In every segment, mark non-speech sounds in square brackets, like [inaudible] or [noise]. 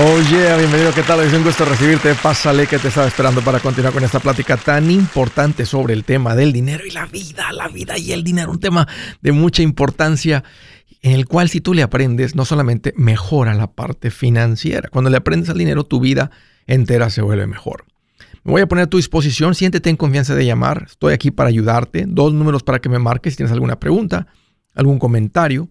Oye, bienvenido, ¿qué tal? Es un gusto recibirte. Pásale que te estaba esperando para continuar con esta plática tan importante sobre el tema del dinero y la vida, la vida y el dinero, un tema de mucha importancia en el cual si tú le aprendes, no solamente mejora la parte financiera, cuando le aprendes al dinero, tu vida entera se vuelve mejor. Me voy a poner a tu disposición, siéntete en confianza de llamar, estoy aquí para ayudarte, dos números para que me marques si tienes alguna pregunta, algún comentario.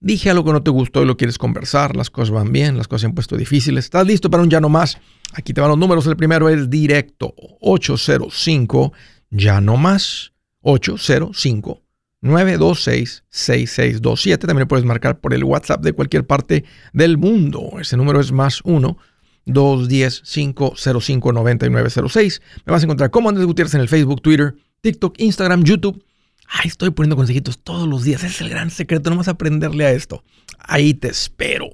Dije algo que no te gustó y lo quieres conversar, las cosas van bien, las cosas se han puesto difíciles. ¿Estás listo para un ya no más? Aquí te van los números. El primero es directo 805 ya no más 805 926-6627. También puedes marcar por el WhatsApp de cualquier parte del mundo. Ese número es más 1-210-505-9906. Me vas a encontrar como Andrés Gutiérrez en el Facebook, Twitter, TikTok, Instagram, YouTube. Ahí estoy poniendo consejitos todos los días. Es el gran secreto. No vas a aprenderle a esto. Ahí te espero.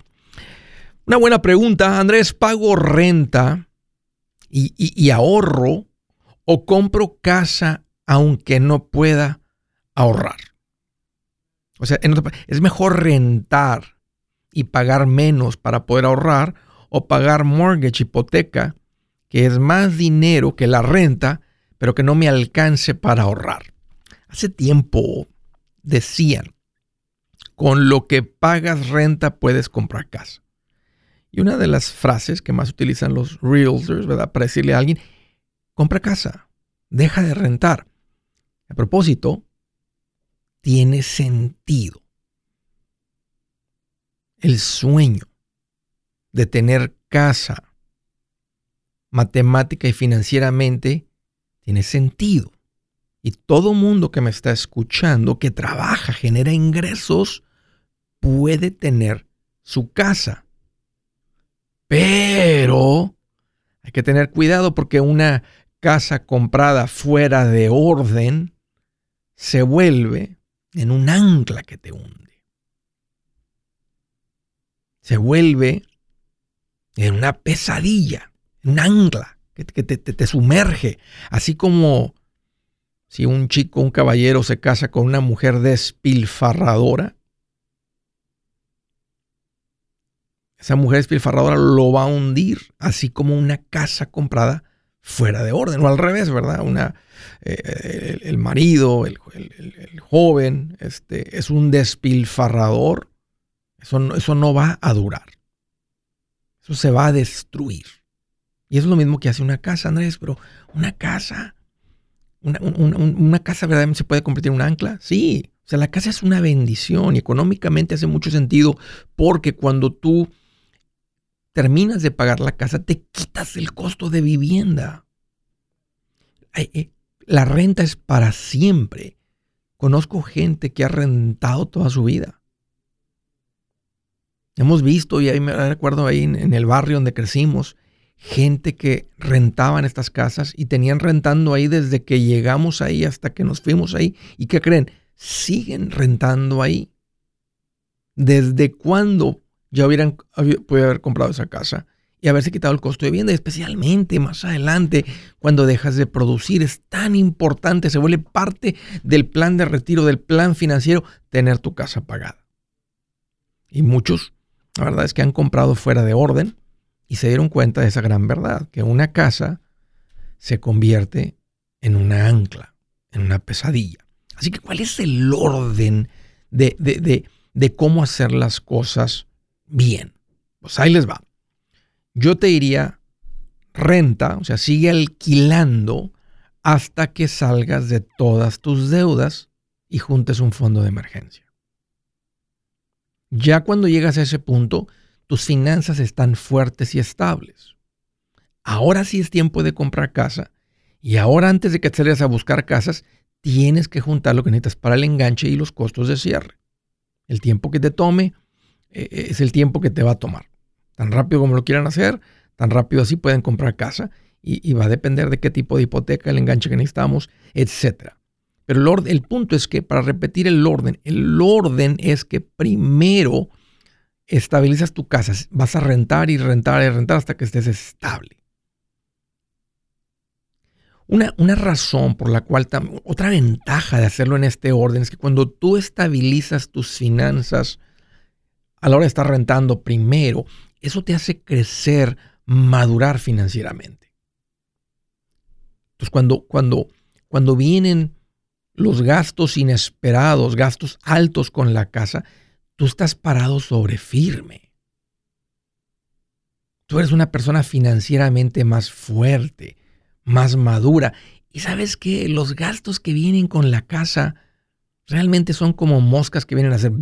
Una buena pregunta, Andrés. ¿Pago renta y, y ahorro o compro casa aunque no pueda ahorrar. O sea, es mejor rentar y pagar menos para poder ahorrar o pagar mortgage, hipoteca, que es más dinero que la renta, pero que no me alcance para ahorrar. Hace tiempo decían, con lo que pagas renta puedes comprar casa. Y una de las frases que más utilizan los realtors, ¿verdad? Para decirle a alguien, compra casa, deja de rentar. A propósito, tiene sentido. El sueño de tener casa matemática y financieramente tiene sentido. Y todo mundo que me está escuchando, que trabaja, genera ingresos, puede tener su casa. Pero hay que tener cuidado porque una casa comprada fuera de orden se vuelve en un ancla que te hunde. Se vuelve en una pesadilla, un ancla que, te, te sumerge. Así como si un chico, un caballero se casa con una mujer despilfarradora, esa mujer despilfarradora lo va a hundir, así como una casa comprada fuera de orden, o al revés, ¿verdad? Una, eh, el, marido, el, joven, este, es un despilfarrador, eso no, eso no va a durar. Eso se va a destruir. Y es lo mismo que hace una casa, Andrés, pero una casa, una, casa verdaderamente se puede convertir en un ancla. Sí, o sea, la casa es una bendición y económicamente hace mucho sentido porque cuando tú terminas de pagar la casa, te quitas el costo de vivienda. Eh, la renta es para siempre. Conozco gente que ha rentado toda su vida. Hemos visto, y ahí me recuerdo ahí en, el barrio donde crecimos, gente que rentaba en estas casas y tenían rentando ahí desde que llegamos ahí hasta que nos fuimos ahí. ¿Y qué creen? Siguen rentando ahí. ¿Desde cuándo ya hubieran podido haber comprado esa casa y haberse quitado el costo de vivienda, especialmente más adelante cuando dejas de producir. Es tan importante, se vuelve parte del plan de retiro, del plan financiero, tener tu casa pagada. Y muchos, la verdad es que han comprado fuera de orden y se dieron cuenta de esa gran verdad, que una casa se convierte en una ancla, en una pesadilla. Así que, ¿cuál es el orden de, de, de cómo hacer las cosas bien. Pues ahí les va. Yo te diría renta, o sea, sigue alquilando hasta que salgas de todas tus deudas y juntes un fondo de emergencia. Ya cuando llegas a ese punto, tus finanzas están fuertes y estables. Ahora sí es tiempo de comprar casa y ahora antes de que te salgas a buscar casas, tienes que juntar lo que necesitas para el enganche y los costos de cierre. El tiempo que te tome, eh, es el tiempo que te va a tomar. Tan rápido como lo quieran hacer, tan rápido así pueden comprar casa y, va a depender de qué tipo de hipoteca, el enganche que necesitamos, etc. Pero el punto es que, para repetir el orden, el orden es que primero estabilizas tu casa, vas a rentar y rentar y rentar hasta que estés estable. Una, una, razón por la cual, otra ventaja de hacerlo en este orden es que cuando tú estabilizas tus finanzas a la hora de estar rentando primero, eso te hace crecer, madurar financieramente. Entonces, cuando, cuando, cuando vienen los gastos inesperados, gastos altos con la casa, tú estás parado sobre firme. Tú eres una persona financieramente más fuerte, más madura. Y sabes que los gastos que vienen con la casa realmente son como moscas que vienen a hacer...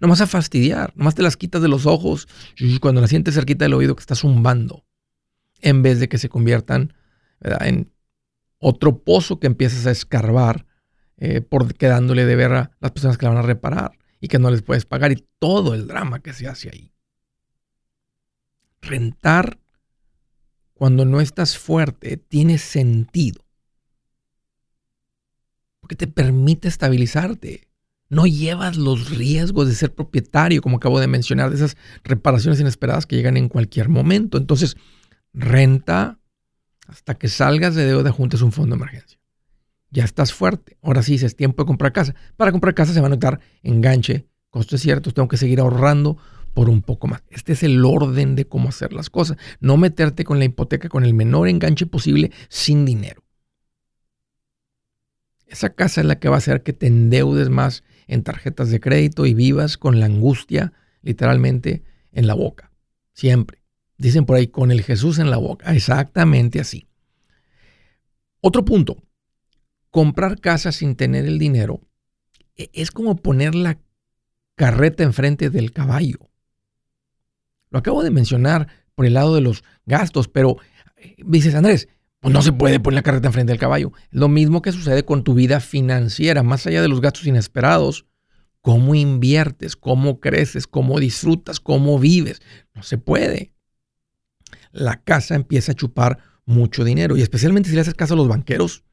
Nomás a fastidiar, nomás te las quitas de los ojos cuando las sientes cerquita del oído que está zumbando, en vez de que se conviertan en otro pozo que empiezas a escarbar eh, por quedándole de ver a las personas que la van a reparar y que no les puedes pagar y todo el drama que se hace ahí. Rentar cuando no estás fuerte tiene sentido. Porque te permite estabilizarte. No llevas los riesgos de ser propietario, como acabo de mencionar, de esas reparaciones inesperadas que llegan en cualquier momento. Entonces, renta hasta que salgas de deuda, juntes un fondo de emergencia. Ya estás fuerte. Ahora sí, es tiempo de comprar casa. Para comprar casa se va a notar enganche, costes ciertos, tengo que seguir ahorrando por un poco más. Este es el orden de cómo hacer las cosas. No meterte con la hipoteca con el menor enganche posible sin dinero. Esa casa es la que va a hacer que te endeudes más en tarjetas de crédito y vivas con la angustia literalmente en la boca. Siempre. Dicen por ahí, con el Jesús en la boca. Exactamente así. Otro punto. Comprar casa sin tener el dinero e, es como poner la carreta enfrente del caballo. Lo acabo de mencionar por el lado de los gastos, pero eh, dices, Andrés, pues no se puede poner la carreta enfrente del caballo. Lo mismo que sucede con tu vida financiera, más allá de los gastos inesperados. ¿Cómo inviertes? ¿Cómo creces? ¿Cómo disfrutas? ¿Cómo vives? No se puede la casa empieza a chupar mucho dinero. Y especialmente si le haces caso a los banqueros,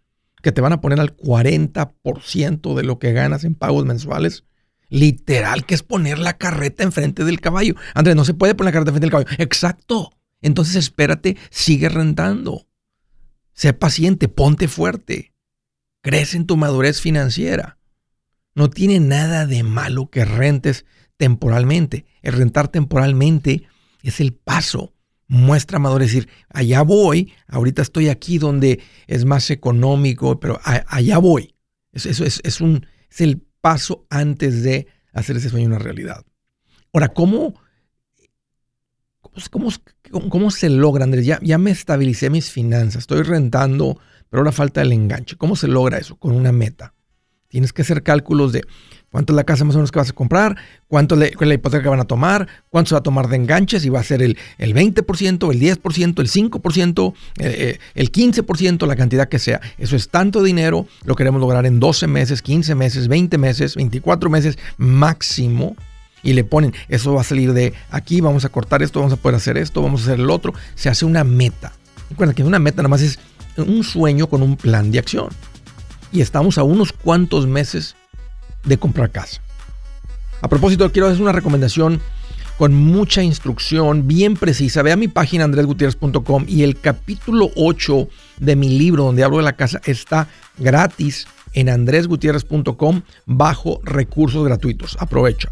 que te van a poner al 40% de lo que ganas en pagos mensuales. Literal, que es poner la carreta enfrente del caballo. Andrés, no se puede poner la carreta enfrente del caballo. Exacto. Entonces espérate, sigue rentando. Sé paciente, ponte fuerte. Crece en tu madurez financiera. No tiene nada de malo que rentes temporalmente. El rentar temporalmente es el paso muestra madurez, decir, allá voy, ahorita estoy aquí donde es más económico, pero allá voy. Eso, es, es, un, es el paso antes de hacer ese sueño una realidad. Ahora, ¿cómo, cómo, cómo, se logra, Andrés? Ya, ya me estabilicé mis finanzas, estoy rentando, pero ahora falta el enganche. ¿Cómo se logra eso? Con una meta. Tienes que hacer cálculos de cuánto es la casa más o menos que vas a comprar, cuánto es la hipoteca que van a tomar, cuánto se va a tomar de enganches, si va a ser el, el 20%, el 10%, el 5%, eh, el 15%, la cantidad que sea. Eso es tanto dinero, lo queremos lograr en 12 meses, 15 meses, 20 meses, 24 meses máximo. Y le ponen, eso va a salir de aquí, vamos a cortar esto, vamos a poder hacer esto, vamos a hacer el otro. Se hace una meta. Recuerda que una meta nada más es un sueño con un plan de acción. Y estamos a unos cuantos meses de comprar casa. A propósito, quiero hacer una recomendación con mucha instrucción bien precisa. Ve a mi página andresgutierrez.com y el capítulo 8 de mi libro donde hablo de la casa está gratis en andresgutierrez.com bajo recursos gratuitos. Aprovecha.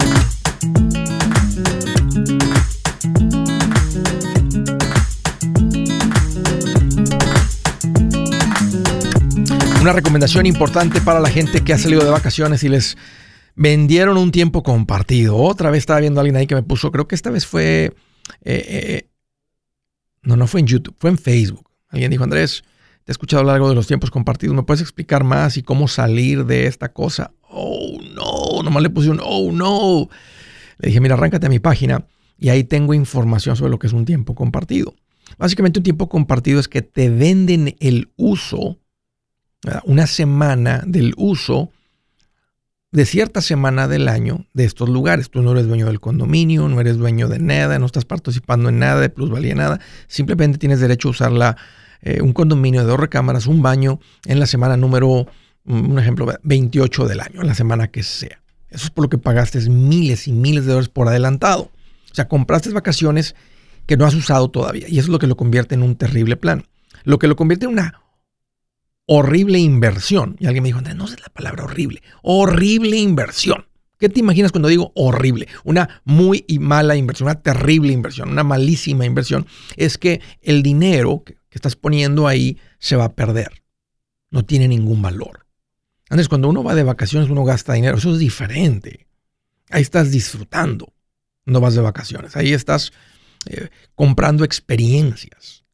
Una recomendación importante para la gente que ha salido de vacaciones y les vendieron un tiempo compartido. Otra vez estaba viendo a alguien ahí que me puso, creo que esta vez fue... Eh, eh, no, no fue en YouTube, fue en Facebook. Alguien dijo, Andrés, te he escuchado algo de los tiempos compartidos. ¿Me puedes explicar más y cómo salir de esta cosa? Oh, no, nomás le puse un, oh, no. Le dije, mira, arráncate a mi página y ahí tengo información sobre lo que es un tiempo compartido. Básicamente un tiempo compartido es que te venden el uso una semana del uso de cierta semana del año de estos lugares. Tú no eres dueño del condominio, no eres dueño de nada, no estás participando en nada de plusvalía, nada. Simplemente tienes derecho a usar eh, un condominio de dos recámaras, un baño en la semana número, mm, un ejemplo, 28 del año, en la semana que sea. Eso es por lo que pagaste miles y miles de dólares por adelantado. O sea, compraste vacaciones que no has usado todavía y eso es lo que lo convierte en un terrible plan. Lo que lo convierte en una horrible inversión. Y alguien me dijo, no sé la palabra horrible. Horrible inversión. ¿Qué te imaginas cuando digo horrible? Una muy mala inversión, una terrible inversión, una malísima inversión. Es que el dinero que, estás poniendo ahí se va a perder. No tiene ningún valor. Antes, cuando uno va de vacaciones, uno gasta dinero. Eso es diferente. Ahí estás disfrutando. No vas de vacaciones. Ahí estás eh, comprando experiencias.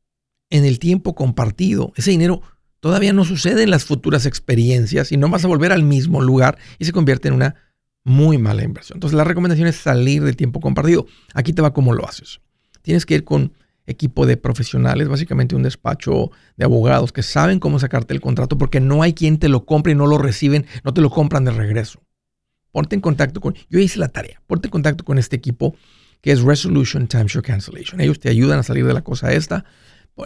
En el tiempo compartido, ese dinero todavía no sucede en las futuras experiencias y no vas a volver al mismo lugar y se convierte en una muy mala inversión. Entonces la recomendación es salir del tiempo compartido. Aquí te va cómo lo haces. Tienes que ir con equipo de profesionales, básicamente un despacho de abogados que saben cómo sacarte el contrato porque no hay quien te lo compre y no lo reciben, no te lo compran de regreso. Ponte en contacto con, yo hice la tarea, ponte en contacto con este equipo que es Resolution Timeshare Cancellation. Ellos te ayudan a salir de la cosa esta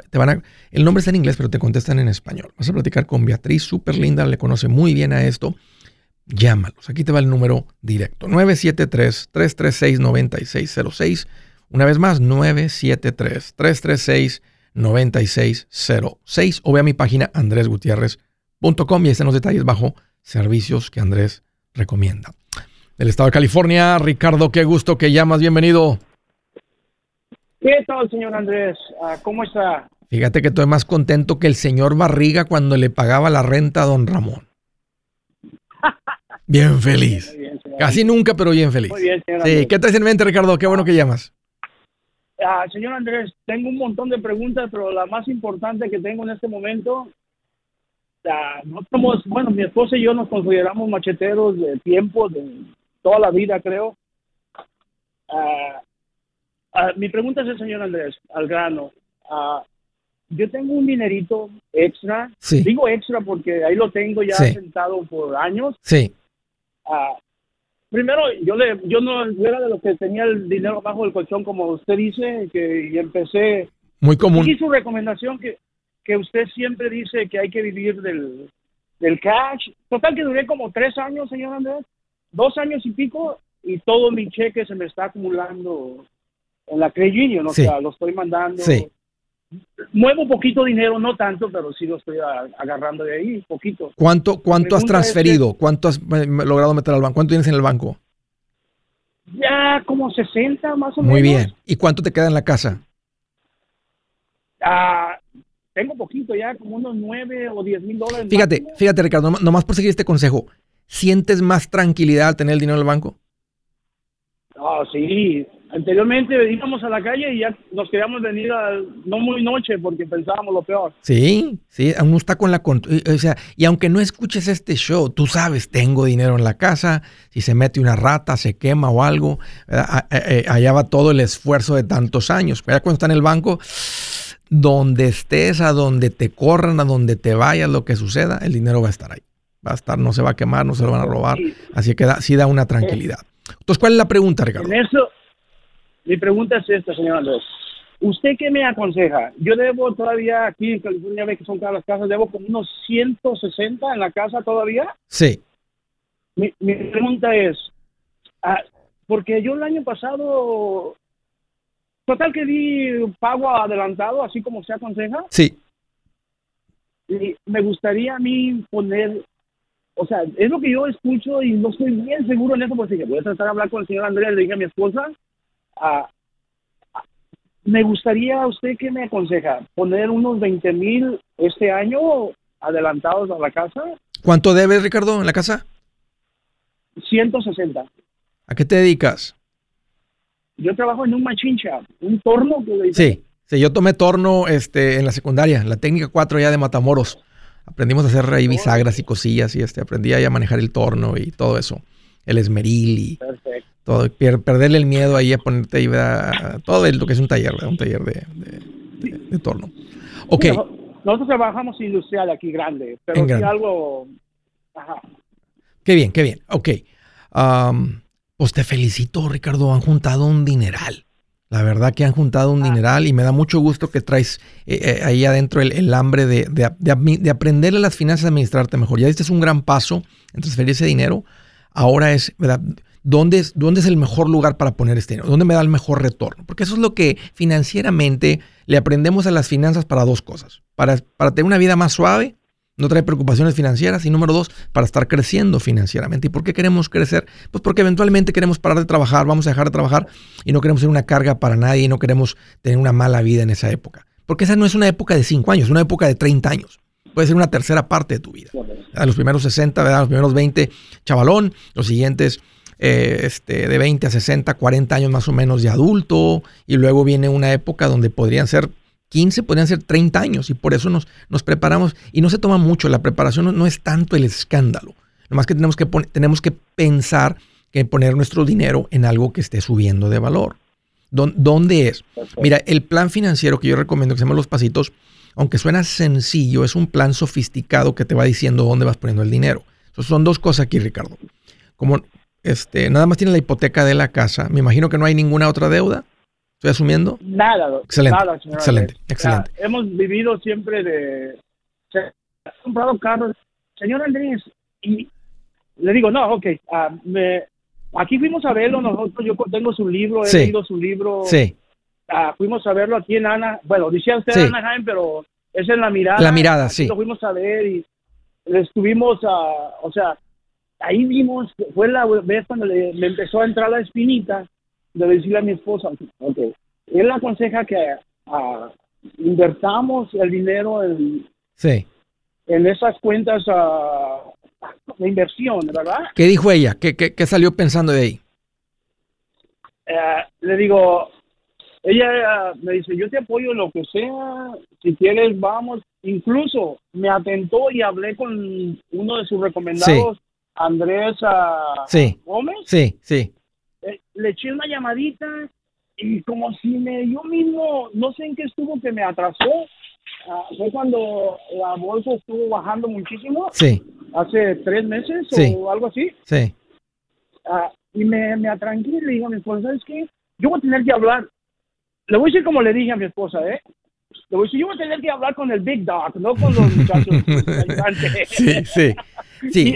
te van a, el nombre está en inglés, pero te contestan en español. Vas a platicar con Beatriz, súper linda, le conoce muy bien a esto. Llámalos. Aquí te va el número directo. 973-336-9606. Una vez más, 973-336-9606. O ve a mi página andresgutierrez.com y están los detalles bajo servicios que Andrés recomienda. Del estado de California, Ricardo, qué gusto que llamas. Bienvenido. ¿Qué tal, señor Andrés? Ah, ¿Cómo está? Fíjate que estoy más contento que el señor Barriga cuando le pagaba la renta a don Ramón. Bien feliz. Casi nunca, pero bien feliz. Muy bien, señor sí, ¿qué te en mente, Ricardo? Qué bueno que llamas. Ah, señor Andrés, tengo un montón de preguntas, pero la más importante que tengo en este momento, no somos, bueno, mi esposa y yo nos consideramos macheteros de tiempo, de toda la vida, creo. Ah, mi pregunta es el señor Andrés, al grano. Uh, yo tengo un dinerito extra. Digo extra porque ahí lo tengo ya sentado por años. Sí. Uh, primero, yo le, yo no era de los que tenía el dinero bajo el colchón, como usted dice, que y empecé. Muy común. Y su recomendación que, que usted siempre dice que hay que vivir del, del cash. Total que duré como tres años, señor Andrés. Dos años y pico y todo mi cheque se me está acumulando en la Credit Union, o sea, lo estoy mandando. Sí. Muevo poquito dinero, no tanto, pero sí lo estoy agarrando de ahí, poquito. ¿Cuánto, cuánto has transferido? ¿Cuánto has logrado meter al banco? ¿Cuánto tienes en el banco? Ya como 60 más o menos. Muy bien. ¿Y cuánto te queda en la casa? Ah, tengo poquito ya, como unos 9 o 10 mil dólares. Fíjate, fíjate Ricardo, nomás por seguir este consejo, ¿sientes más tranquilidad al tener el dinero en el banco? Ah, sí. Anteriormente íbamos a la calle y ya nos queríamos venir a, no muy noche porque pensábamos lo peor. Sí, sí, uno está con la... O sea, y aunque no escuches este show, tú sabes, tengo dinero en la casa, si se mete una rata, se quema o algo, eh, allá va todo el esfuerzo de tantos años. Pero ya cuando está en el banco, donde estés, a donde te corran, a donde te vayas, lo que suceda, el dinero va a estar ahí. Va a estar, no se va a quemar, no se lo van a robar. Así que da, sí da una tranquilidad. Entonces, ¿cuál es la pregunta, Ricardo? En eso, mi pregunta es esta, señor Andrés. ¿Usted qué me aconseja? Yo debo todavía aquí en California, ve que son cada las casas, debo como unos 160 en la casa todavía. Sí. Mi, mi pregunta es, ah, porque yo el año pasado, total que di pago adelantado, así como se aconseja. Sí. Y me gustaría a mí poner, o sea, es lo que yo escucho y no estoy bien seguro en eso, porque voy a tratar de hablar con el señor Andrés, le dije a mi esposa, me gustaría, ¿usted qué me aconseja? ¿Poner unos 20 mil este año adelantados a la casa? ¿Cuánto debes, Ricardo, en la casa? 160. ¿A qué te dedicas? Yo trabajo en un machincha, un torno. Que sí, sí, yo tomé torno este, en la secundaria, la técnica 4 ya de Matamoros. Aprendimos a hacer ahí bisagras y cosillas y este, aprendí a manejar el torno y todo eso. El esmeril y Perfecto todo, perderle el miedo ahí a ponerte ahí, a, todo lo que es un taller, un taller de, torno. Ok. nosotros trabajamos industrial aquí grande, pero si algo... Ajá. Qué bien, qué bien. Ok. pues te felicito, Ricardo. Han juntado un dineral. La verdad que han juntado un ah. dineral y me da mucho gusto que traes eh, eh, ahí adentro el, hambre de, de, de, aprender a las finanzas a administrarte mejor. Ya este es un gran paso en transferir ese dinero. Ahora es, ¿verdad? ¿Dónde es, ¿Dónde es el mejor lugar para poner este dinero? ¿Dónde me da el mejor retorno? Porque eso es lo que financieramente le aprendemos a las finanzas para dos cosas. Para, para tener una vida más suave, no traer preocupaciones financieras. Y número dos, para estar creciendo financieramente. ¿Y por qué queremos crecer? Pues porque eventualmente queremos parar de trabajar, vamos a dejar de trabajar y no queremos ser una carga para nadie y no queremos tener una mala vida en esa época. Porque esa no es una época de cinco años, es una época de 30 años. Puede ser una tercera parte de tu vida. A los primeros 60, ¿verdad? los primeros 20, chavalón. Los siguientes eh, este, de 20 a 60, 40 años más o menos de adulto, y luego viene una época donde podrían ser 15, podrían ser 30 años, y por eso nos, nos preparamos, y no se toma mucho, la preparación no, es tanto el escándalo, nomás que tenemos que, tenemos que pensar que poner nuestro dinero en algo que esté subiendo de valor. ¿Dónde es? Mira, el plan financiero que yo recomiendo que se llama Los Pasitos, aunque suena sencillo, es un plan sofisticado que te va diciendo dónde vas poniendo el dinero. son dos cosas aquí, Ricardo. Como este, nada más tiene la hipoteca de la casa. Me imagino que no hay ninguna otra deuda. ¿Estoy asumiendo? Nada, excelente, nada, excelente, excelente. hemos vivido siempre de... Se comprado carros. Señor Andrés, y le digo, no, ok, ah, me, aquí fuimos a verlo nosotros, yo tengo su libro, he leído su libro. Sí. Uh, fuimos a verlo aquí en Ana, bueno, decía usted sí. Anaheim, pero es en La Mirada. La Mirada, sí. Lo fuimos a ver y estuvimos, uh, o sea, ahí vimos, fue la vez cuando le, empezó a entrar la espinita de decirle a mi esposa, ok, él aconseja que uh, invertamos el dinero en, sí. en esas cuentas uh, de inversión, ¿verdad? ¿Qué dijo ella? ¿Qué, qué, qué salió pensando de ahí? Uh, le digo, ella me dice, yo te apoyo en lo que sea, si quieres vamos, incluso me atentó y hablé con uno de sus recomendados. Andrés Gómez. Sí, sí. Eh, le eché una llamadita y como si me yo mismo, no sé en qué estuvo que me atrasó. Ah, fue cuando la bolsa estuvo bajando muchísimo. Sí. Hace tres meses o algo así. Sí. Ah, y me, me atranqué y le digo a mi esposa, ¿sabes qué? Yo voy a tener que hablar. Le voy a decir como le dije a mi esposa, ¿eh? Le voy a decir, yo voy a tener que hablar con el Big Dog, no con los [laughs] muchachos. sí, sí. [laughs] Sí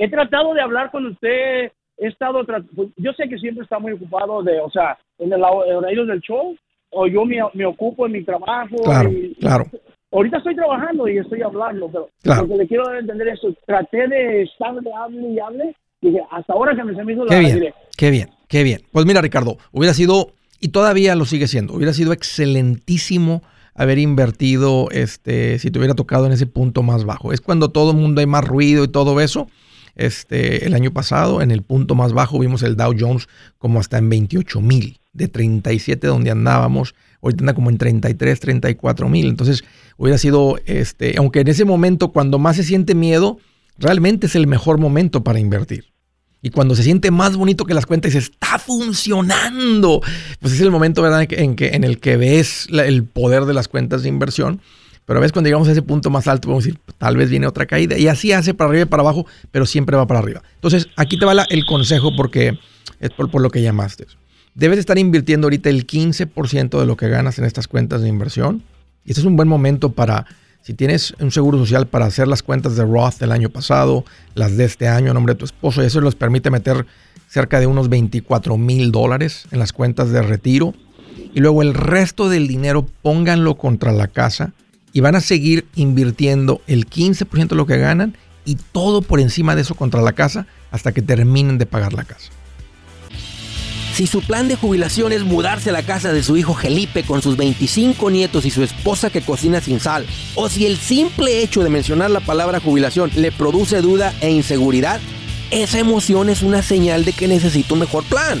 he tratado de hablar con usted, he estado, pues, yo sé que siempre está muy ocupado de, o sea, en el horario del show, o yo me, me ocupo en mi trabajo. Claro, claro. Ahorita estoy trabajando y estoy hablando, pero lo que le quiero entender es, traté de estar de hable y hable, dije, hasta ahora que me se me hizo qué bien, Qué bien, qué bien. Pues mira, Ricardo, hubiera sido, y todavía lo sigue siendo, hubiera sido excelentísimo haber invertido, este, si te hubiera tocado en ese punto más bajo. Es cuando todo el mundo hay más ruido y todo eso este, el año pasado. En el punto más bajo vimos el Dow Jones como hasta en 28 mil, de 37 donde andábamos. Ahorita anda como en 33, 34 mil. Entonces hubiera sido, este, aunque en ese momento cuando más se siente miedo, realmente es el mejor momento para invertir. Y cuando se siente más bonito que las cuentas y se está funcionando, pues es el momento ¿verdad? En, que, en el que ves el poder de las cuentas de inversión. Pero a veces cuando llegamos a ese punto más alto, a decir, tal vez viene otra caída. Y así hace para arriba y para abajo, pero siempre va para arriba. Entonces, aquí te va el consejo porque es por, por lo que llamaste. Debes estar invirtiendo ahorita el 15% de lo que ganas en estas cuentas de inversión. Y este es un buen momento para si tienes un seguro social para hacer las cuentas de Roth del año pasado, las de este año a nombre de tu esposo, y eso les permite meter cerca de unos 24 mil dólares en las cuentas de retiro. Y luego el resto del dinero pónganlo contra la casa y van a seguir invirtiendo el 15% de lo que ganan y todo por encima de eso contra la casa hasta que terminen de pagar la casa. Si su plan de jubilación es mudarse a la casa de su hijo Felipe con sus 25 nietos y su esposa que cocina sin sal, o si el simple hecho de mencionar la palabra jubilación le produce duda e inseguridad, esa emoción es una señal de que necesita un mejor plan.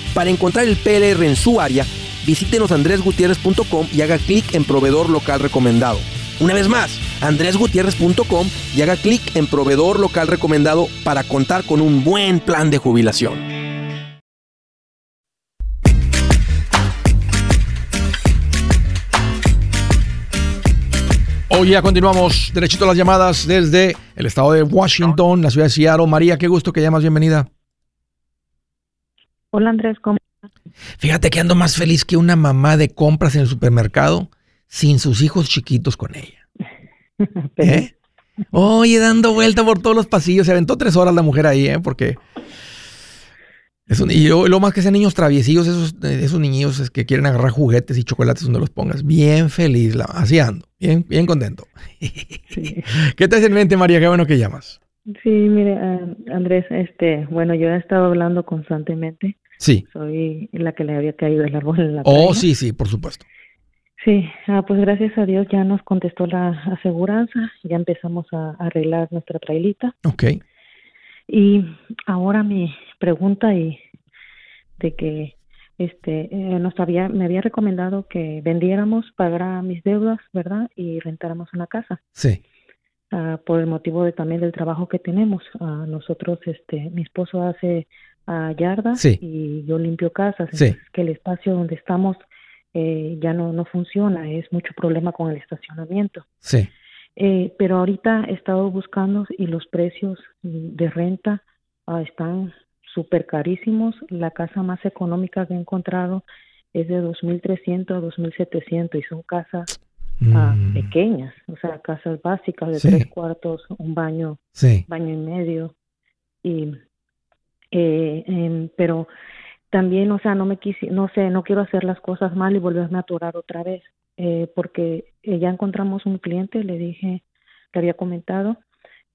Para encontrar el PLR en su área, visítenos andresgutierrez.com y haga clic en proveedor local recomendado. Una vez más, andresgutierrez.com y haga clic en proveedor local recomendado para contar con un buen plan de jubilación. Hoy ya continuamos derechito las llamadas desde el estado de Washington, la ciudad de Seattle. María, qué gusto que llamas, bienvenida. Hola Andrés, ¿cómo Fíjate que ando más feliz que una mamá de compras en el supermercado sin sus hijos chiquitos con ella. [laughs] ¿Eh? Oye, dando vuelta por todos los pasillos. Se aventó tres horas la mujer ahí, ¿eh? Porque. Es un, y lo, más que sean niños traviesillos, esos, esos niños que quieren agarrar juguetes y chocolates donde los pongas. Bien feliz, la, así ando. Bien, bien contento. [laughs] ¿Qué te hace en mente, María? Qué bueno que llamas. Sí, mire, eh, Andrés, este, bueno, yo he estado hablando constantemente. Sí. Soy la que le había caído el árbol en la Oh, sí, sí, por supuesto. Sí, ah, pues gracias a Dios ya nos contestó la aseguranza, ya empezamos a, arreglar nuestra trailita. Ok. Y ahora mi pregunta y de que este eh, nos había me había recomendado que vendiéramos, pagara mis deudas, ¿verdad? Y rentáramos una casa. Sí. Ah, por el motivo de también del trabajo que tenemos. Uh, nosotros, este, mi esposo hace yardas y yo limpio casas. Sí. que el espacio donde estamos eh, ya no, no funciona, es mucho problema con el estacionamiento. Sí. Eh, pero ahorita he estado buscando y los precios de renta ah, están súper carísimos. La casa más económica que he encontrado es de 2.300 a 2.700 y son casas ah, mm. pequeñas, o sea, casas básicas de tres cuartos, un baño, baño y medio. Y, eh, em, pero también, o sea, no me quise, no sé, no quiero hacer las cosas mal y volverme a atorar otra vez, eh, porque eh, ya encontramos un cliente, le dije, que había comentado,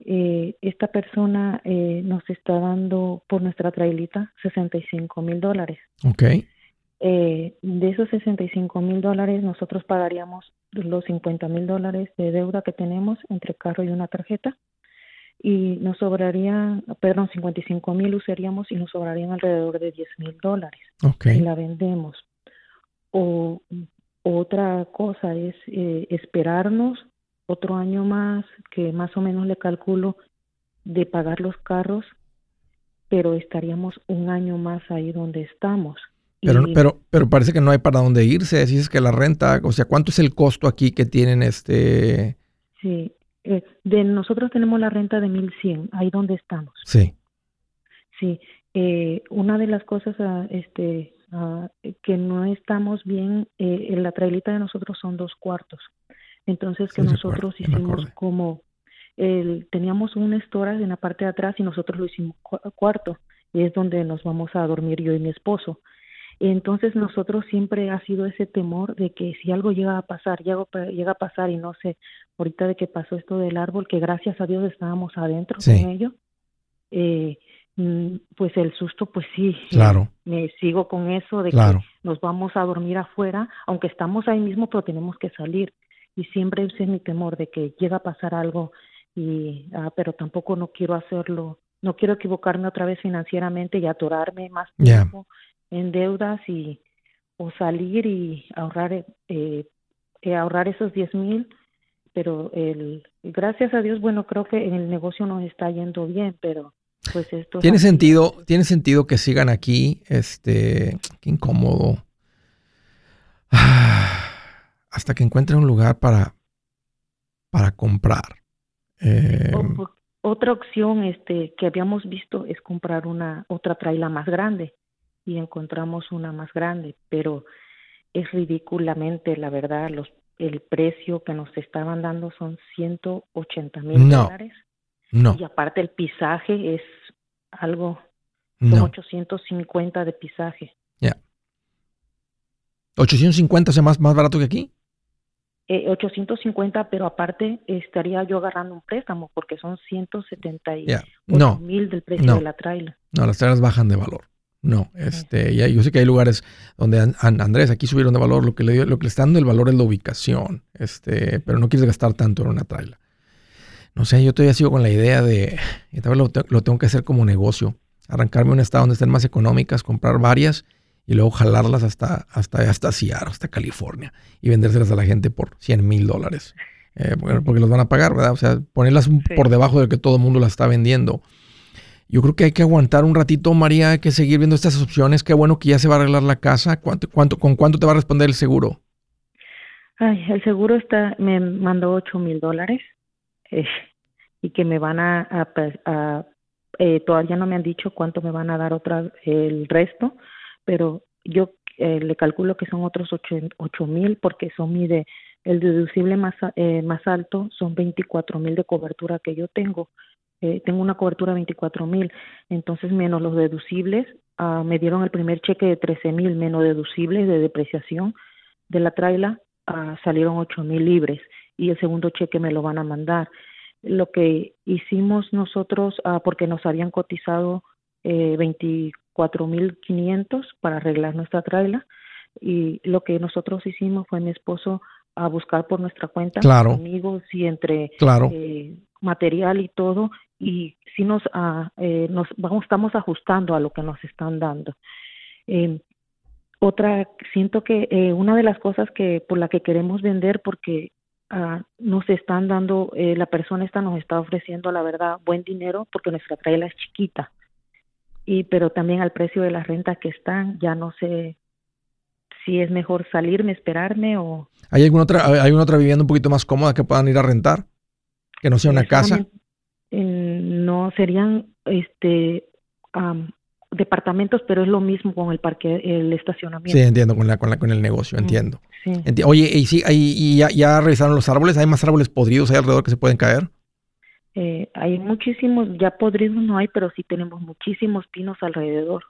eh, esta persona eh, nos está dando por nuestra trailita 65 mil dólares. Ok. Eh, de esos 65 mil dólares, nosotros pagaríamos los 50 mil dólares de deuda que tenemos entre carro y una tarjeta y nos sobraría, perdón, 55 mil usaríamos y nos sobrarían alrededor de 10 mil dólares okay. si la vendemos. O otra cosa es eh, esperarnos otro año más, que más o menos le calculo de pagar los carros, pero estaríamos un año más ahí donde estamos. Pero, pero, pero parece que no hay para dónde irse. Dices que la renta, o sea, ¿cuánto es el costo aquí que tienen este? Sí, eh, de nosotros tenemos la renta de 1100, ahí donde estamos. Sí. Sí, eh, una de las cosas ah, este, ah, que no estamos bien, eh, en la trailita de nosotros son dos cuartos. Entonces que nosotros hicimos como, el, teníamos un storage en la parte de atrás y nosotros lo hicimos cuarto. es donde nos vamos a dormir yo y mi esposo. Entonces nosotros siempre ha sido ese temor de que si algo llega a pasar, llega, llega a pasar y no sé, ahorita de que pasó esto del árbol, que gracias a Dios estábamos adentro con ello, eh, mm, pues el susto, pues sí, claro. me sigo con eso de que nos vamos a dormir afuera, aunque estamos ahí mismo, pero tenemos que salir. Y siempre ese es mi temor de que llega a pasar algo, y, ah, pero tampoco no quiero hacerlo, no quiero equivocarme otra vez financieramente y atorarme más tiempo en deudas y o salir y ahorrar eh, eh ahorrar esos 10 mil pero el gracias a Dios bueno creo que en el negocio nos está yendo bien pero pues esto tiene sentido tiene sentido que sigan aquí este qué incómodo. Hasta que encuentren un lugar para para comprar. Eh, otra opción este que habíamos visto es comprar una otra traila más grande y encontramos una más grande, pero es ridículamente, la verdad, los, el precio que nos estaban dando son 180 mil dólares. No. Y aparte el pisaje es algo, son 850 de pisaje. Ya. ¿850 es más, más barato que aquí? Eh, 850, pero aparte estaría yo agarrando un préstamo porque son 170 mil del precio de la trailer. No, las trailers bajan de valor. No, este, ya, yo sé que hay lugares donde Andrés aquí subieron de valor, lo que le lo que le está dando el valor es la ubicación, este, pero no quieres gastar tanto en una traila. No sé, yo todavía sigo con la idea de, y tal vez lo, tengo que hacer como negocio, arrancarme un estado donde estén más económicas, comprar varias y luego jalarlas hasta, hasta, hasta Seattle, hasta California y vendérselas a la gente por 100 mil dólares. Eh, porque los van a pagar, ¿verdad? O sea, ponerlas por debajo de que todo el mundo las está vendiendo yo creo que hay que aguantar un ratito, María, hay que seguir viendo estas opciones. Qué bueno que ya se va a arreglar la casa. ¿Cuánto, cuánto, ¿Con cuánto te va a responder el seguro? Ay, el seguro está, me mandó ocho mil dólares eh, y que me van a, eh, todavía no me han dicho cuánto me van a dar otra el resto, pero yo eh, le calculo que son otros ocho, mil porque son mide el deducible más, eh, más alto son 24 mil de cobertura que yo tengo. Eh, tengo una cobertura de 24 mil, entonces menos los deducibles, uh, me dieron el primer cheque de 13 mil menos deducibles de depreciación de la traila, ah, salieron 8 mil libres y el segundo cheque me lo van a mandar. Lo que hicimos nosotros, uh, porque nos habían cotizado eh, 20, 4.500 para arreglar nuestra traila y lo que nosotros hicimos fue mi esposo a buscar por nuestra cuenta claro. amigos y entre claro. Eh, material y todo y si nos, ah, eh, nos vamos estamos ajustando a lo que nos están dando em, otra siento que eh, una de las cosas que por la que queremos vender porque ah, nos están dando eh, la persona esta nos está ofreciendo la verdad buen dinero porque nuestra traila es chiquita y pero también al precio de las rentas que están ya no sé si es mejor salirme, esperarme o... ¿Hay alguna otra, hay alguna otra vivienda un poquito más cómoda que puedan ir a rentar? Que no sea una casa no serían este departamentos, pero es lo mismo con el parque, el estacionamiento. Sí, entiendo, con, la, con, la, con el negocio, entiendo. Oye, ¿y, sí, y ya, ya, revisaron los árboles? ¿Hay más árboles podridos ahí alrededor que se pueden caer? Eh, hay muchísimos, ya podridos no hay, pero sí tenemos muchísimos pinos alrededor.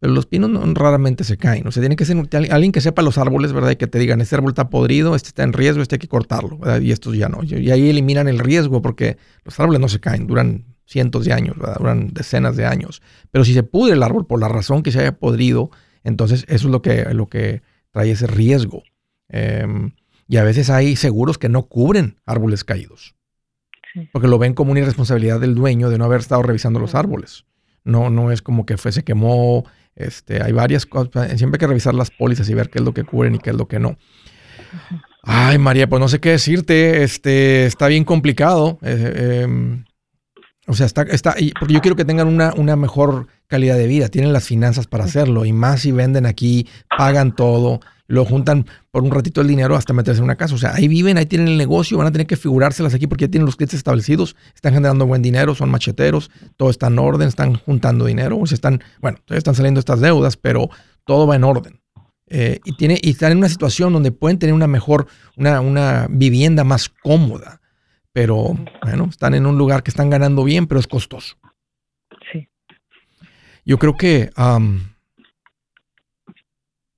Pero los pinos no, raramente se caen. O sea, tiene que ser alguien que sepa los árboles, ¿verdad? Y que te digan, este árbol está podrido, este está en riesgo, este hay que cortarlo, ¿verdad? Y estos ya no. Y ahí eliminan el riesgo porque los árboles no se caen, duran cientos de años, ¿verdad? Duran decenas de años. Pero si se pudre el árbol por la razón que se haya podrido, entonces eso es lo que, lo que trae ese riesgo. Em, y a veces hay seguros que no cubren árboles caídos. Porque lo ven como una irresponsabilidad del dueño de no haber estado revisando los árboles. No, no es como que fue, se quemó este, hay varias cosas, siempre hay que revisar las pólizas y ver qué es lo que cubren y qué es lo que no. Ay, María, pues no sé qué decirte, este, está bien complicado. Eh, em, o sea, está, está, porque yo quiero que tengan una, una mejor calidad de vida, tienen las finanzas para hacerlo, y más si venden aquí, pagan todo, lo juntan por un ratito el dinero hasta meterse en una casa. O sea, ahí viven, ahí tienen el negocio, van a tener que figurárselas aquí porque ya tienen los clientes establecidos, están generando buen dinero, son macheteros, todo está en orden, están juntando dinero, o sea, están, bueno, todavía están saliendo estas deudas, pero todo va en orden. Eh, y, tiene, y están en una situación donde pueden tener una mejor, una, una vivienda más cómoda, pero bueno, están en un lugar que están ganando bien, pero es costoso. Sí. Yo creo que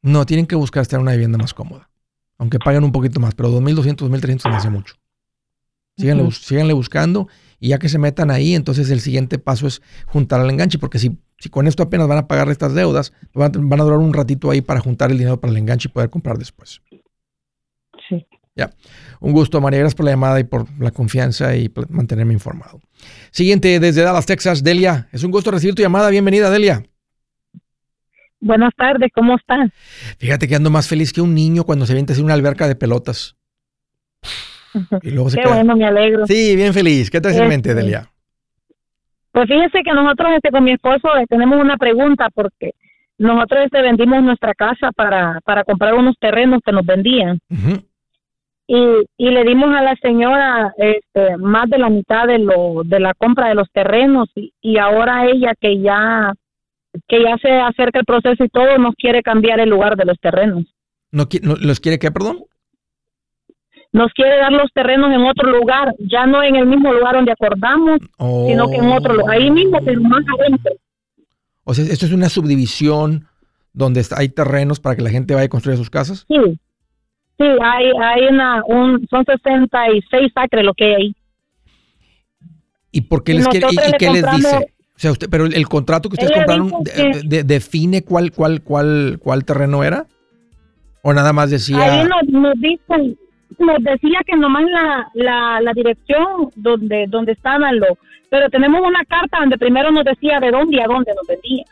no, tienen que buscar estar en una vivienda más cómoda. Aunque paguen un poquito más, pero 2.200, 2.300 se me hace mucho. Síganle, buscando y ya que se metan ahí, entonces el siguiente paso es juntar al enganche, porque si, si con esto apenas van a pagar estas deudas, van a, van a durar un ratito ahí para juntar el dinero para el enganche y poder comprar después. Sí. Ya. Un gusto, María. Gracias por la llamada y por la confianza y mantenerme informado. Siguiente, desde Dallas, Texas, Delia. Es un gusto recibir tu llamada. Bienvenida, Delia. Buenas tardes, ¿cómo estás? Fíjate que ando más feliz que un niño cuando se viene a una alberca de pelotas. Y luego se Qué bueno, me alegro. Sí, bien feliz. ¿Qué te en mente, este, Delia? Pues fíjese que nosotros este, con mi esposo eh, tenemos una pregunta porque nosotros este, vendimos nuestra casa para, para comprar unos terrenos que nos vendían. y, y le dimos a la señora este, más de la mitad de, lo, de la compra de los terrenos y, y ahora ella que ya que ya se acerca el proceso y todo, nos quiere cambiar el lugar de los terrenos. ¿No, ¿Los quiere qué, perdón? Nos quiere dar los terrenos en otro lugar, ya no en el mismo lugar donde acordamos, sino que en otro lugar, ahí mismo, pero más adentro. O sea, ¿esto es una subdivisión donde hay terrenos para que la gente vaya a construir sus casas? Sí, sí, hay, hay una, un, son 66 acres lo que hay ahí. ¿Y por qué les quiere, y, qué les dice? O sea, usted, pero el contrato que ustedes compraron define cuál, cuál, cuál, cuál terreno era. ¿O nada más decía? Ahí nos, nos, dicen, nos decía que nomás la, la, la dirección donde, donde estaban los. Pero tenemos una carta donde primero nos decía de dónde y a dónde nos vendía.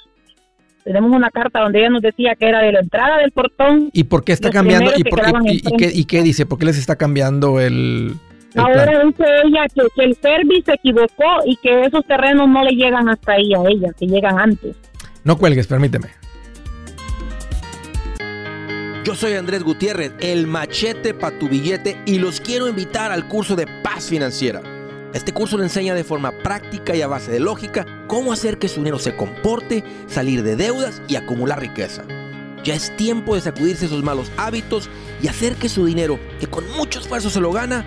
Tenemos una carta donde ella nos decía que era de la entrada del portón. ¿Y por qué está cambiando? ¿Y, por, y, qué, ¿Y qué dice? ¿Por qué les está cambiando el, Ahora dice ella que, el service se equivocó y que esos terrenos no le llegan hasta ahí a ella, que llegan antes. No cuelgues, permíteme. Yo soy Andrés Gutiérrez, el machete para tu billete y los quiero invitar al curso de paz financiera. Este curso le enseña de forma práctica y a base de lógica cómo hacer que su dinero se comporte, salir de deudas y acumular riqueza. Ya es tiempo de sacudirse esos malos hábitos y hacer que su dinero, que con mucho esfuerzo se lo gana,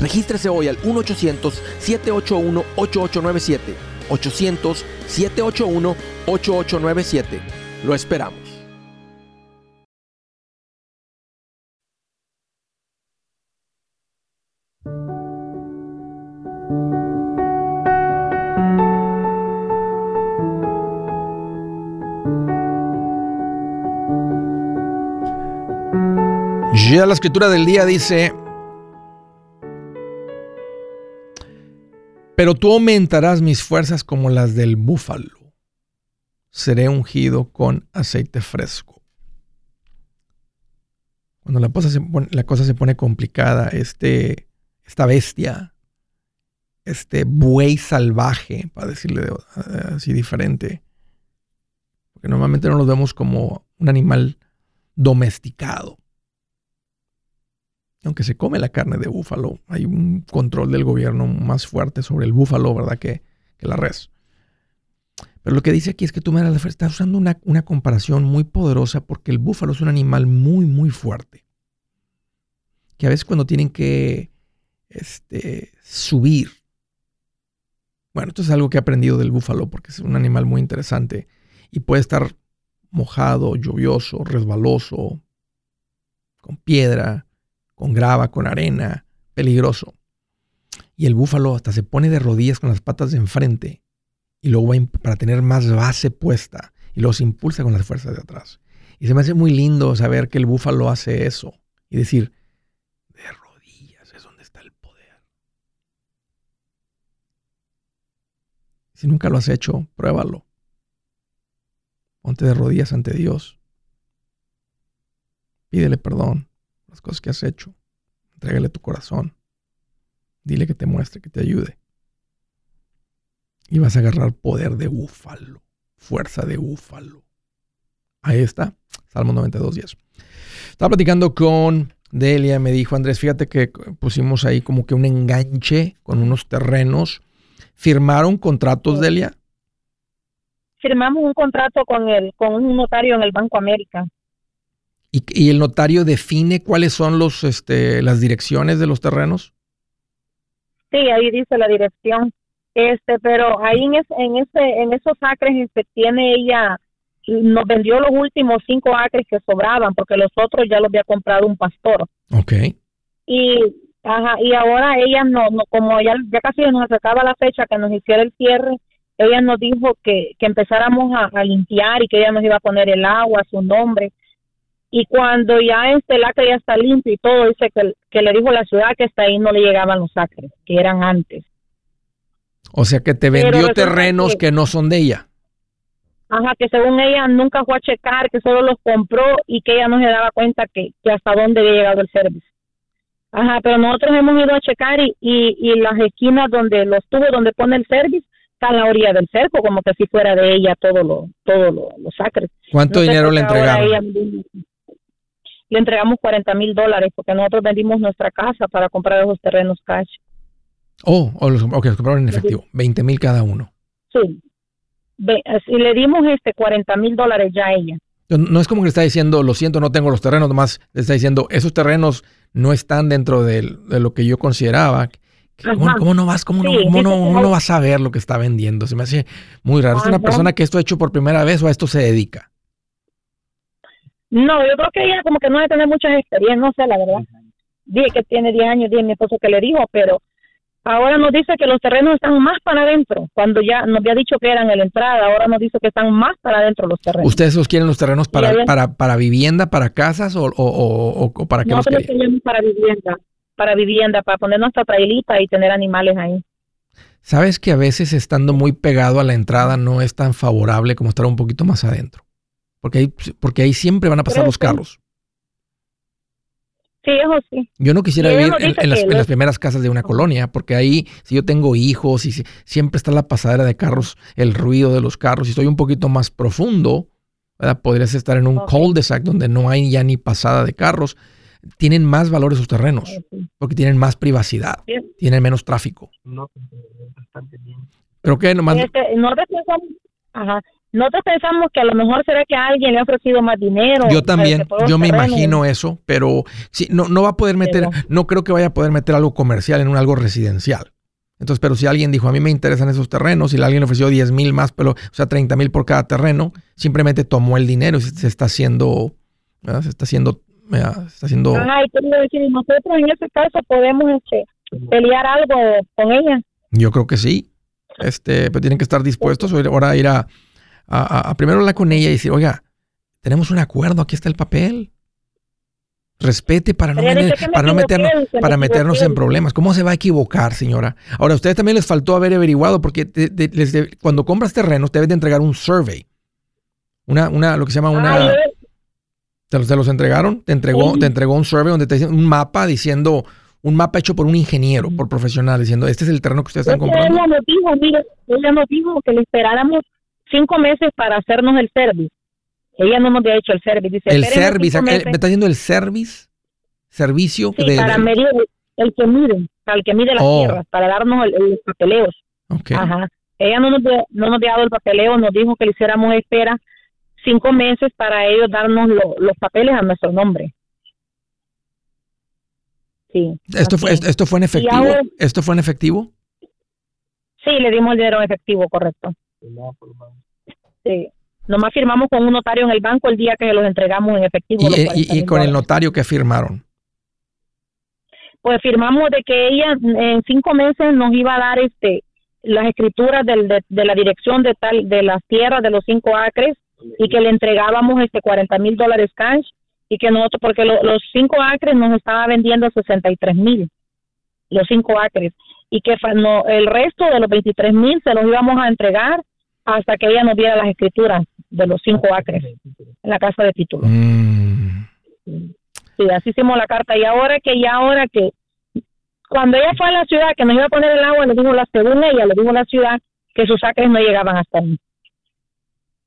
Regístrese hoy al 1-800-781-8897. 800-781-8897. Lo esperamos. Ya la escritura del día dice, Pero tú aumentarás mis fuerzas como las del búfalo. Seré ungido con aceite fresco. Cuando la cosa se pone, complicada, este, esta bestia, este buey salvaje, para decirle así diferente, porque normalmente no los vemos como un animal domesticado aunque se come la carne de búfalo, hay un control del gobierno más fuerte sobre el búfalo, ¿verdad? Que, la res. Pero lo que dice aquí es que tú me estás usando una, una, comparación muy poderosa porque el búfalo es un animal muy, muy fuerte. Que a veces cuando tienen que este, subir. Bueno, esto es algo que he aprendido del búfalo porque es un animal muy interesante y puede estar mojado, lluvioso, resbaloso, con piedra con grava, con arena, peligroso. Y el búfalo hasta se pone de rodillas con las patas de enfrente y luego va para tener más base puesta y se impulsa con las fuerzas de atrás. Y se me hace muy lindo saber que el búfalo hace eso y decir, de rodillas es donde está el poder. Si nunca lo has hecho, pruébalo. Ponte de rodillas ante Dios. Pídele perdón las cosas que has hecho. Entrégale tu corazón. Dile que te muestre, que te ayude. Y vas a agarrar poder de búfalo, fuerza de búfalo. Ahí está, Salmo 92, 10. Estaba platicando con Delia, me dijo, Andrés, fíjate que pusimos ahí como que un enganche con unos terrenos. ¿Firmaron contratos, Delia? Firmamos un contrato con, el, con un notario en el Banco América. ¿Y, el notario define cuáles son los, este, las direcciones de los terrenos? Sí, ahí dice la dirección. Este, pero ahí en, en, ese, en esos acres este, tiene ella, nos vendió los últimos cinco acres que sobraban, porque los otros ya los había comprado un pastor. Ok. Y, ajá, y ahora ella no, no como ya, ya casi nos acercaba la fecha que nos hiciera el cierre, ella nos dijo que, que empezáramos a, a, limpiar y que ella nos iba a poner el agua, su nombre y cuando ya este acre ya está limpio y todo, dice que, que le dijo la ciudad que hasta ahí no le llegaban los acres, que eran antes. O sea que te vendió terrenos que, no son de ella. Ajá, que según ella nunca fue a checar, que solo los compró y que ella no se daba cuenta que, que hasta dónde había llegado el servicio. Ajá, pero nosotros hemos ido a checar y, y, las esquinas donde los tubos donde pone el servicio está a la orilla del cerco, como que si fuera de ella todo lo, todo lo, los acres. ¿Cuánto dinero le entregaron? Le entregamos 40 mil dólares porque nosotros vendimos nuestra casa para comprar esos terrenos cash. Oh, o los, compraron en efectivo, 20 mil cada uno. Sí. y le dimos este 40 mil dólares ya a ella. No es como que le está diciendo, lo siento, no tengo los terrenos, nomás le está diciendo, esos terrenos no están dentro de, lo que yo consideraba. ¿Cómo, no vas, cómo, no, cómo no, vas a ver lo que está vendiendo? Se me hace muy raro. ¿Es una persona que esto ha hecho por primera vez o a esto se dedica? No, yo creo que ella como que no debe tener muchas experiencias, no sé, la verdad. Dije que tiene 10 años, dije mi esposo que le dijo, pero ahora nos dice que los terrenos están más para adentro, cuando ya nos había dicho que eran en la entrada, ahora nos dice que están más para adentro los terrenos. ¿Ustedes los quieren los terrenos para, para, para vivienda, para casas o, o, o, para qué los queremos para vivienda, para vivienda, para poner nuestra trailita y tener animales ahí. ¿Sabes que a veces estando muy pegado a la entrada no es tan favorable como estar un poquito más adentro? Porque ahí, porque ahí siempre van a pasar los carros. Sí, eso sí. Yo no quisiera vivir en, las, primeras casas de una colonia, porque ahí, si yo tengo hijos y siempre está la pasadera de carros, el ruido de los carros, y estoy un poquito más profundo, podrías estar en un cul-de-sac donde no hay ya ni pasada de carros. Tienen más valor esos terrenos, porque tienen más privacidad, tienen menos tráfico. No, bastante bien. Pero que nomás... Este, no Ajá. Nosotros pensamos que a lo mejor será que alguien le ha ofrecido más dinero. Yo también, yo me imagino eso, pero sí, no, no va a poder meter, no creo que vaya a poder meter algo comercial en un algo residencial. Entonces, pero si alguien dijo, a mí me interesan esos terrenos, y alguien ofreció 10 mil más, pero, o sea, 30 mil por cada terreno, simplemente tomó el dinero y se, está haciendo, se está haciendo, está haciendo... Ajá, y nosotros en ese caso podemos este, pelear algo con ella. Yo creo que sí, este, pero tienen que estar dispuestos ahora a ir a a, primero hablar con ella y decir, oiga, tenemos un acuerdo, aquí está el papel. Respete para no, para no meternos, para meternos en problemas. ¿Cómo se va a equivocar, señora? Ahora, a ustedes también les faltó haber averiguado, porque cuando compras terrenos, te debes de entregar un survey. Una, una, lo que se llama una. ¿Te los, los entregaron? Te entregó, te entregó un survey donde te dice un mapa diciendo, un mapa hecho por un ingeniero, por profesional, diciendo, este es el terreno que ustedes están comprando. Ella nos dijo, mire, ella nos dijo que le esperáramos cinco meses para hacernos el service. Ella no nos había hecho el service. Dice, el service, ¿me está diciendo el service? ¿Servicio? Sí, para medir el que mide, para el que mide las oh. tierras, para darnos el, los papeleos. Ajá. Ella no nos, no nos había dado el papeleo, nos dijo que le hiciéramos espera cinco meses para ellos darnos los papeles a nuestro nombre. Sí. ¿Esto fue, esto fue en efectivo? ¿Esto fue en efectivo? Sí, le dimos el dinero en efectivo, correcto. Sí. Nomás firmamos con un notario en el banco el día que los entregamos en efectivo. ¿Y, con el notario que firmaron? Pues firmamos de que ella en cinco meses nos iba a dar este las escrituras del, de, la dirección de tal de las tierras de los cinco acres y que le entregábamos este 40 mil dólares cash y que nosotros porque los cinco acres nos estaba vendiendo 63 mil los cinco acres y que no, el resto de los 23 mil se los íbamos a entregar hasta que ella nos diera las escrituras de los cinco acres en la casa de título. Mm. Sí, así hicimos la carta. Y ahora que, ya ahora que, cuando ella fue a la ciudad, que nos iba a poner el agua, le dijo la, según ella, le dijo la ciudad que sus acres no llegaban hasta ahí.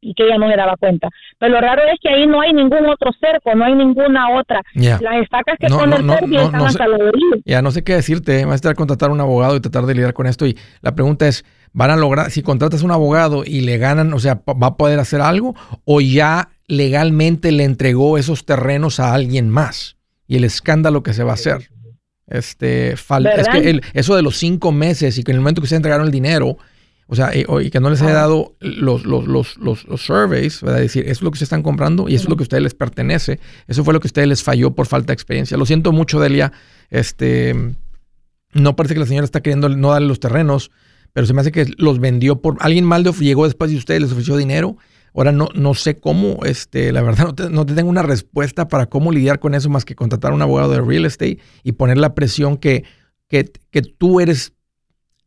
Y que ella no se daba cuenta. Pero lo raro es que ahí no hay ningún otro cerco, no hay ninguna otra. Las estacas que pone el cerco están hasta los Ya no sé qué decirte, vas a estar contratar un abogado y tratar de lidiar con esto. Y la pregunta es, ¿van a lograr, si contratas un abogado y le ganan, o sea, va a poder hacer algo? ¿O ya legalmente le entregó esos terrenos a alguien más? Y el escándalo que se va a hacer. Este, falta, es que eso de los cinco meses y que en el momento que se entregaron el dinero, o sea, eh, y, que no les haya dado los, los, los, los, surveys, ¿verdad? decir, eso es lo que se están comprando y eso es lo que a ustedes les pertenece. Eso fue lo que a ustedes les falló por falta de experiencia. Lo siento mucho, Delia. Este, no parece que la señora está queriendo no darle los terrenos, pero se me hace que los vendió por alguien mal llegó después y ustedes les ofreció dinero. Ahora no, no sé cómo, este, la verdad [laughs] no te, no te tengo una respuesta para cómo lidiar con eso más que contratar a un abogado de real estate y poner la presión que, que, que tú eres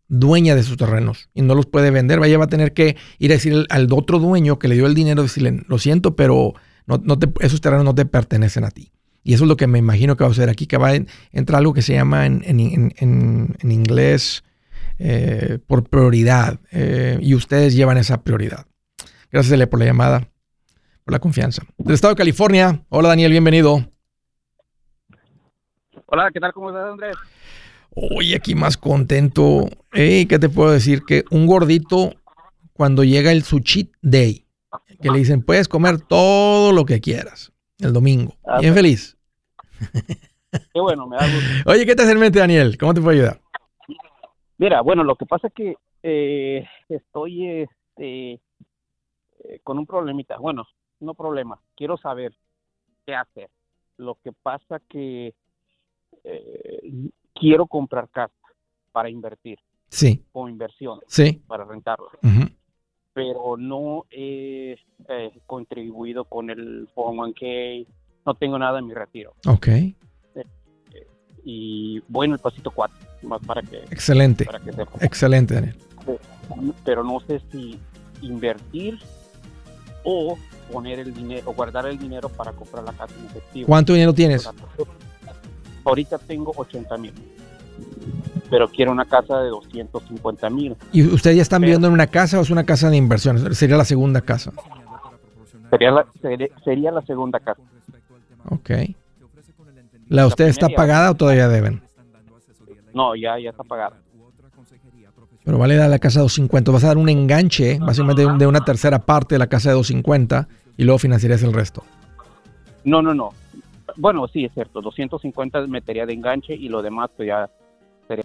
dueña de sus terrenos y no los puede vender. Vaya, va a tener que ir a decir al, otro dueño que le dio el dinero, decirle, lo siento, pero no, no te, esos terrenos no te pertenecen a ti. Y eso es lo que me imagino que va a suceder aquí, que va a entrar algo que se llama en, en, en, en inglés eh, por prioridad. Eh, y ustedes llevan esa prioridad. Gracias, Dele, por la llamada, por la confianza. Del estado de California. Hola, Daniel, bienvenido. Hola, ¿qué tal? ¿Cómo estás, Andrés? Hoy aquí más contento. ¿Qué te puedo decir? Que un gordito, cuando llega el sushi day, que le dicen, puedes comer todo lo que quieras el domingo. Ah, Bien feliz. [laughs] Qué bueno, me da gusto. Oye, ¿qué te hace en mente, Daniel? ¿Cómo te puedo ayudar? Mira, bueno, lo que pasa es que eh, estoy este, eh, con un problemita. Bueno, no problema. Quiero saber qué hacer. Lo que pasa que eh, quiero comprar casa para invertir. Sí. Como inversión. Sí. Para rentarlo. Pero no he eh, contribuido con el 401k, no tengo nada en mi retiro. Ok. Eh, y en el pasito 4, más para que... Excelente. Excelente, Daniel. Pero no sé si invertir o poner el dinero, o guardar el dinero para comprar la casa en efectivo. ¿Cuánto dinero tienes? Ahorita tengo 80 mil, pero quiero una casa de 250 mil. ¿Y ustedes ya están viviendo en una casa o es una casa de inversión? Sería la segunda casa. Sería la, sería, la segunda casa. Ok. ¿La usted está pagada o todavía deben? No, ya, ya está pagada. Pero vale dar la casa de 250. Vas a dar un enganche, básicamente de una tercera parte de la casa de 250 y luego financiarías el resto. No, no, no bueno, sí, es cierto, 250 metería de enganche y lo demás pues ya sería...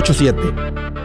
8-7.